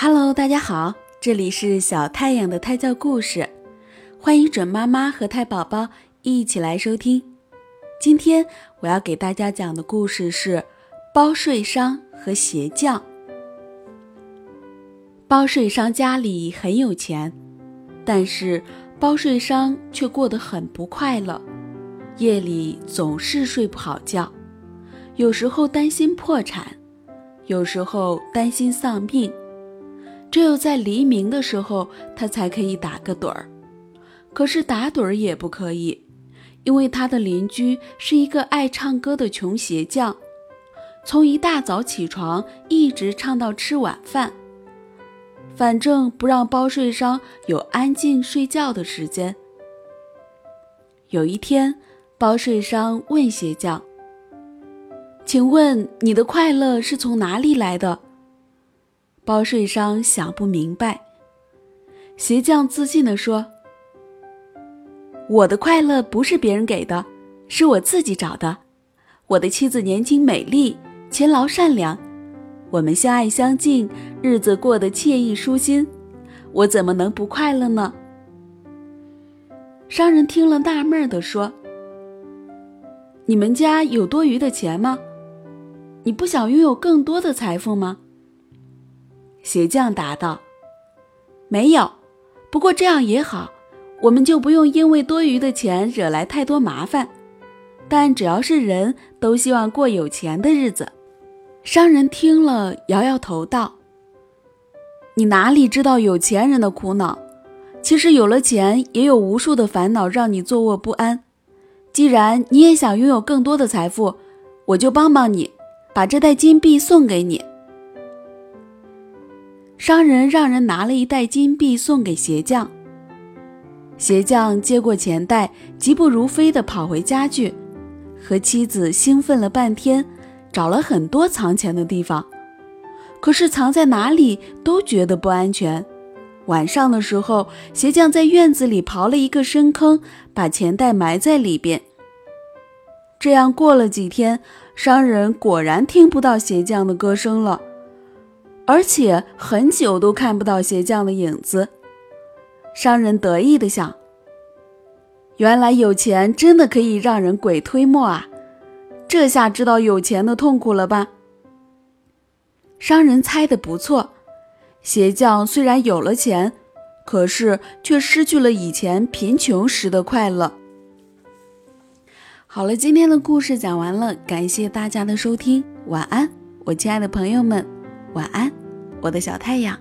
Hello，大家好，这里是小太阳的胎教故事，欢迎准妈妈和胎宝宝一起来收听。今天我要给大家讲的故事是包税商和鞋匠。包税商家里很有钱，但是包税商却过得很不快乐，夜里总是睡不好觉，有时候担心破产，有时候担心丧命。只有在黎明的时候，他才可以打个盹儿。可是打盹儿也不可以，因为他的邻居是一个爱唱歌的穷鞋匠，从一大早起床一直唱到吃晚饭，反正不让包税商有安静睡觉的时间。有一天，包税商问鞋匠：“请问你的快乐是从哪里来的？”包税商想不明白，鞋匠自信地说：“我的快乐不是别人给的，是我自己找的。我的妻子年轻美丽，勤劳善良，我们相爱相敬，日子过得惬意舒心，我怎么能不快乐呢？”商人听了纳闷地说：“你们家有多余的钱吗？你不想拥有更多的财富吗？”鞋匠答道：“没有，不过这样也好，我们就不用因为多余的钱惹来太多麻烦。但只要是人都希望过有钱的日子。”商人听了，摇摇头道：“你哪里知道有钱人的苦恼？其实有了钱，也有无数的烦恼让你坐卧不安。既然你也想拥有更多的财富，我就帮帮你，把这袋金币送给你。”商人让人拿了一袋金币送给鞋匠。鞋匠接过钱袋，疾步如飞地跑回家去，和妻子兴奋了半天，找了很多藏钱的地方，可是藏在哪里都觉得不安全。晚上的时候，鞋匠在院子里刨了一个深坑，把钱袋埋在里边。这样过了几天，商人果然听不到鞋匠的歌声了。而且很久都看不到鞋匠的影子，商人得意地想：“原来有钱真的可以让人鬼推磨啊！这下知道有钱的痛苦了吧？”商人猜的不错，鞋匠虽然有了钱，可是却失去了以前贫穷时的快乐。好了，今天的故事讲完了，感谢大家的收听，晚安，我亲爱的朋友们。晚安，我的小太阳。